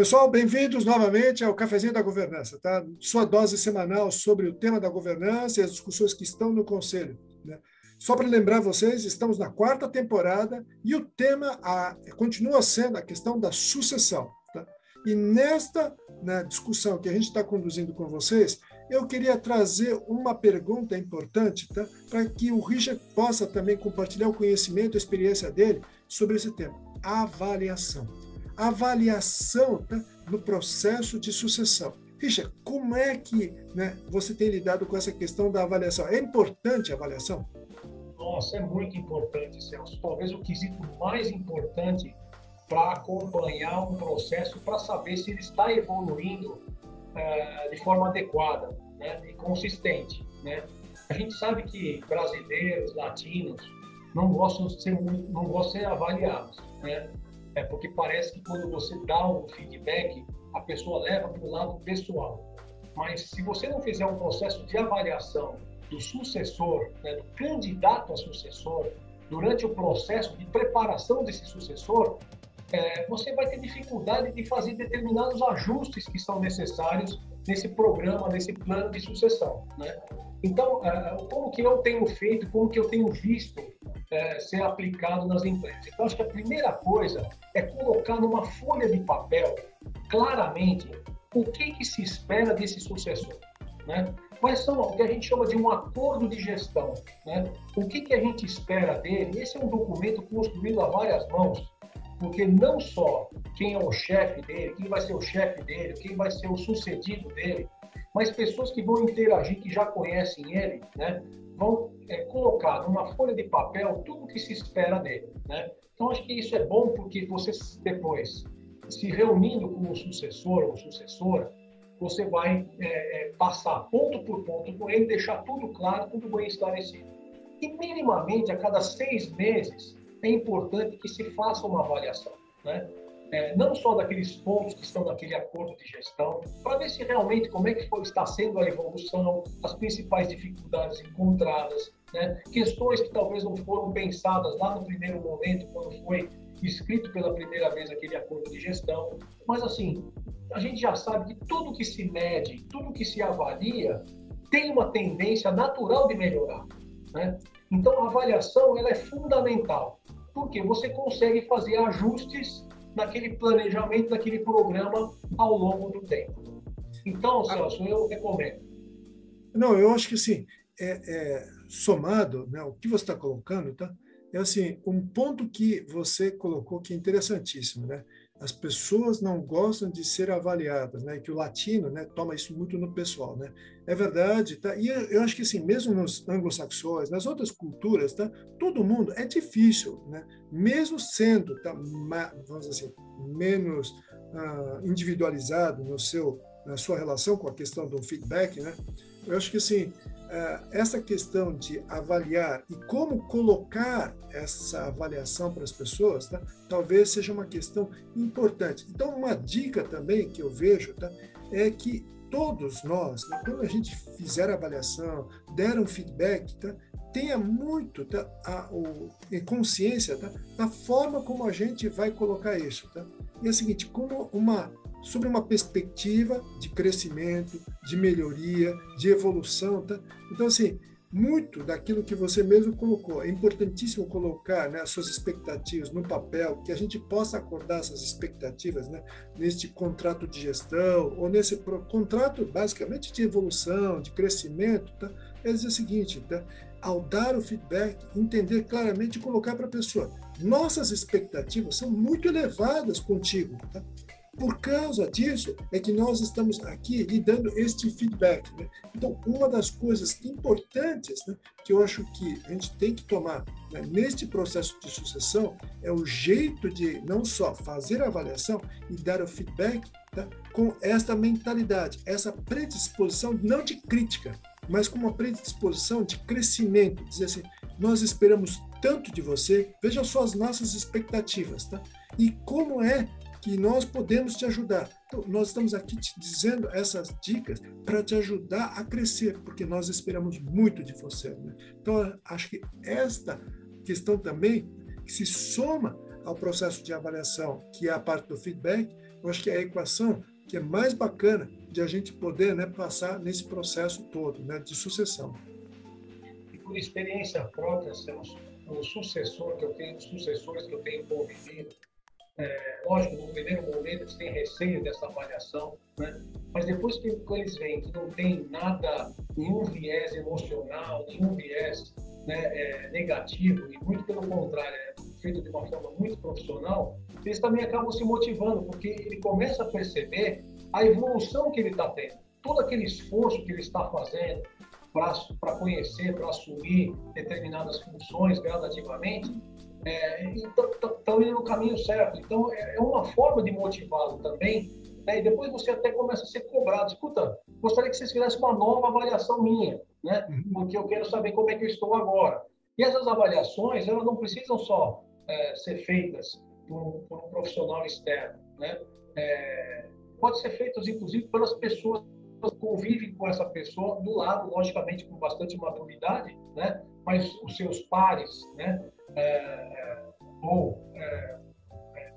Pessoal, bem-vindos novamente ao Cafezinho da Governança, tá? Sua dose semanal sobre o tema da governança e as discussões que estão no Conselho. Né? Só para lembrar vocês, estamos na quarta temporada e o tema a, continua sendo a questão da sucessão. Tá? E nesta né, discussão que a gente está conduzindo com vocês, eu queria trazer uma pergunta importante tá? para que o Richard possa também compartilhar o conhecimento, a experiência dele sobre esse tema: avaliação avaliação tá, no processo de sucessão. Richard, como é que né, você tem lidado com essa questão da avaliação? É importante a avaliação? Nossa, é muito importante, Celso. Talvez o quesito mais importante para acompanhar um processo, para saber se ele está evoluindo uh, de forma adequada né, e consistente. Né? A gente sabe que brasileiros, latinos, não gostam de ser, não gostam de ser avaliados. Né? É porque parece que quando você dá um feedback, a pessoa leva para o lado pessoal. Mas se você não fizer um processo de avaliação do sucessor, né, do candidato a sucessor, durante o processo de preparação desse sucessor, é, você vai ter dificuldade de fazer determinados ajustes que são necessários nesse programa, nesse plano de sucessão. Né? Então, é, como que eu tenho feito, como que eu tenho visto é, ser aplicado nas empresas. Então, acho que a primeira coisa é colocar numa folha de papel, claramente, o que, que se espera desse sucessor. Né? Quais são o que a gente chama de um acordo de gestão? Né? O que, que a gente espera dele? Esse é um documento construído a várias mãos, porque não só quem é o chefe dele, quem vai ser o chefe dele, quem vai ser o sucedido dele, mas pessoas que vão interagir, que já conhecem ele, né? Vão é, colocar numa folha de papel tudo o que se espera dele. Né? Então, acho que isso é bom porque você depois, se reunindo com o sucessor ou sucessora, você vai é, é, passar ponto por ponto com ele, deixar tudo claro, tudo bem esclarecido. E, minimamente, a cada seis meses, é importante que se faça uma avaliação. Né? É, não só daqueles pontos que estão naquele acordo de gestão, para ver se realmente como é que foi, está sendo a evolução, as principais dificuldades encontradas, né? questões que talvez não foram pensadas lá no primeiro momento, quando foi escrito pela primeira vez aquele acordo de gestão. Mas, assim, a gente já sabe que tudo que se mede, tudo que se avalia, tem uma tendência natural de melhorar. Né? Então, a avaliação ela é fundamental, porque você consegue fazer ajustes naquele planejamento, naquele programa ao longo do tempo. Então, ah. Celso, eu recomendo. Não, eu acho que sim. É, é, somado, né, o que você está colocando, tá? É assim, um ponto que você colocou que é interessantíssimo, né? As pessoas não gostam de ser avaliadas, né? Que o latino, né, toma isso muito no pessoal, né? É verdade, tá? E eu acho que assim, mesmo nos anglo-saxões, nas outras culturas, tá? Todo mundo é difícil, né? Mesmo sendo, tá? Vamos dizer assim, menos uh, individualizado no seu na sua relação com a questão do feedback, né? Eu acho que assim essa questão de avaliar e como colocar essa avaliação para as pessoas, tá? talvez seja uma questão importante. Então, uma dica também que eu vejo tá? é que todos nós, né, quando a gente fizer a avaliação, der um feedback, tá? tenha muito tá? a, o, consciência tá? da forma como a gente vai colocar isso. Tá? E é o seguinte, como uma sobre uma perspectiva de crescimento, de melhoria, de evolução. Tá? Então, assim, muito daquilo que você mesmo colocou. É importantíssimo colocar né, as suas expectativas no papel, que a gente possa acordar essas expectativas né, neste contrato de gestão, ou nesse contrato basicamente de evolução, de crescimento. Tá? É dizer o seguinte: tá? ao dar o feedback, entender claramente e colocar para a pessoa. Nossas expectativas são muito elevadas contigo. Tá? Por causa disso é que nós estamos aqui lhe dando este feedback. Né? Então, uma das coisas importantes né, que eu acho que a gente tem que tomar né, neste processo de sucessão é o jeito de não só fazer a avaliação e dar o feedback tá, com esta mentalidade, essa predisposição não de crítica, mas com uma predisposição de crescimento, dizer assim, nós esperamos tanto de você, veja só as nossas expectativas, tá? E como é que nós podemos te ajudar. Então, nós estamos aqui te dizendo essas dicas para te ajudar a crescer, porque nós esperamos muito de você. Né? Então, acho que esta questão também que se soma ao processo de avaliação, que é a parte do feedback, eu acho que é a equação que é mais bacana de a gente poder né, passar nesse processo todo né, de sucessão. E por experiência própria, o sucessor que eu tenho, os sucessores que eu tenho convivido, é, lógico, no primeiro momento eles têm receio dessa avaliação, né? mas depois que eles veem que não tem nada, nenhum viés emocional, nenhum viés né, é, negativo, e muito pelo contrário, é feito de uma forma muito profissional, eles também acabam se motivando, porque ele começa a perceber a evolução que ele está tendo. Todo aquele esforço que ele está fazendo para conhecer, para assumir determinadas funções gradativamente, é, estão tá, tá indo no caminho certo. Então, é, é uma forma de motivá-lo também. Né? E depois você até começa a ser cobrado. Escuta, gostaria que vocês fizessem uma nova avaliação minha, né? Uhum. porque eu quero saber como é que eu estou agora. E essas avaliações, elas não precisam só é, ser feitas por, por, um profissional externo. Né? É, pode ser feitas, inclusive, pelas pessoas convivem com essa pessoa do lado, logicamente, com bastante maturidade, né? mas os seus pares, né? É, é ou é, é,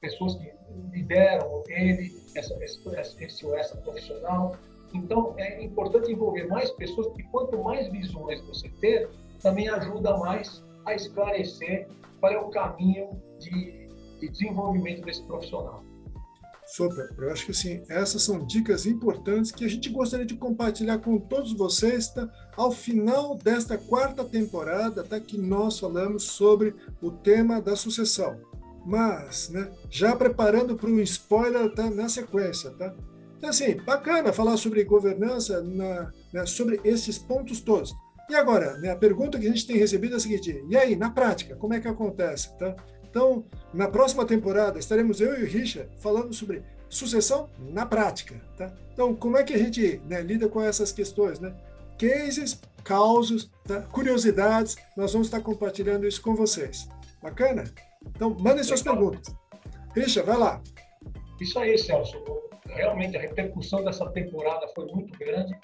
pessoas que lideram ele, essa, esse ou essa profissional. Então, é importante envolver mais pessoas, porque quanto mais visões você ter, também ajuda mais a esclarecer qual é o caminho de, de desenvolvimento desse profissional. Super. Eu acho que assim, essas são dicas importantes que a gente gostaria de compartilhar com todos vocês, tá? Ao final desta quarta temporada, tá? Que nós falamos sobre o tema da sucessão. Mas, né? Já preparando para um spoiler, tá? Na sequência, tá? Então, assim, bacana falar sobre governança, na, né? sobre esses pontos todos. E agora, né, a pergunta que a gente tem recebido é a seguinte: e aí, na prática, como é que acontece? Tá? Então, na próxima temporada, estaremos eu e o Richard falando sobre sucessão na prática. Tá? Então, como é que a gente né, lida com essas questões? Né? Cases, causos, tá? curiosidades, nós vamos estar compartilhando isso com vocês. Bacana? Então, mandem suas perguntas. Richard, vai lá. Isso aí, Celso. Realmente, a repercussão dessa temporada foi muito grande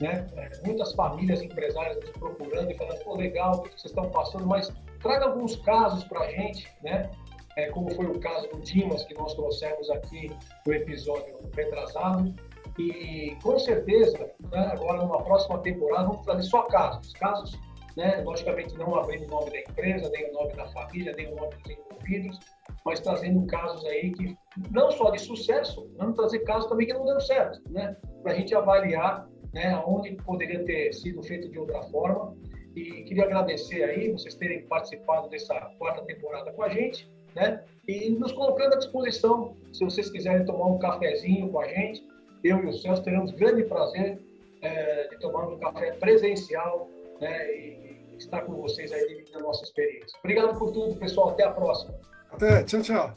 né? É, muitas famílias empresárias nos procurando e falando, pô, legal, o que vocês estão passando, mas traga alguns casos para a gente, né? É, como foi o caso do Dimas, que nós trouxemos aqui no episódio retrasado. E com certeza, né, agora numa próxima temporada, vamos trazer só casos. Casos, né, logicamente, não abrindo o nome da empresa, nem o nome da família, nem o nome dos envolvidos, mas trazendo casos aí que, não só de sucesso, vamos trazer casos também que não deram certo, né? Para a gente avaliar né, onde poderia ter sido feito de outra forma. E queria agradecer aí vocês terem participado dessa quarta temporada com a gente, né? E nos colocando à disposição, se vocês quiserem tomar um cafezinho com a gente, eu e o Celso teremos grande prazer é, de tomar um café presencial, né? E estar com vocês aí na nossa experiência. Obrigado por tudo, pessoal. Até a próxima. Até. Tchau, tchau.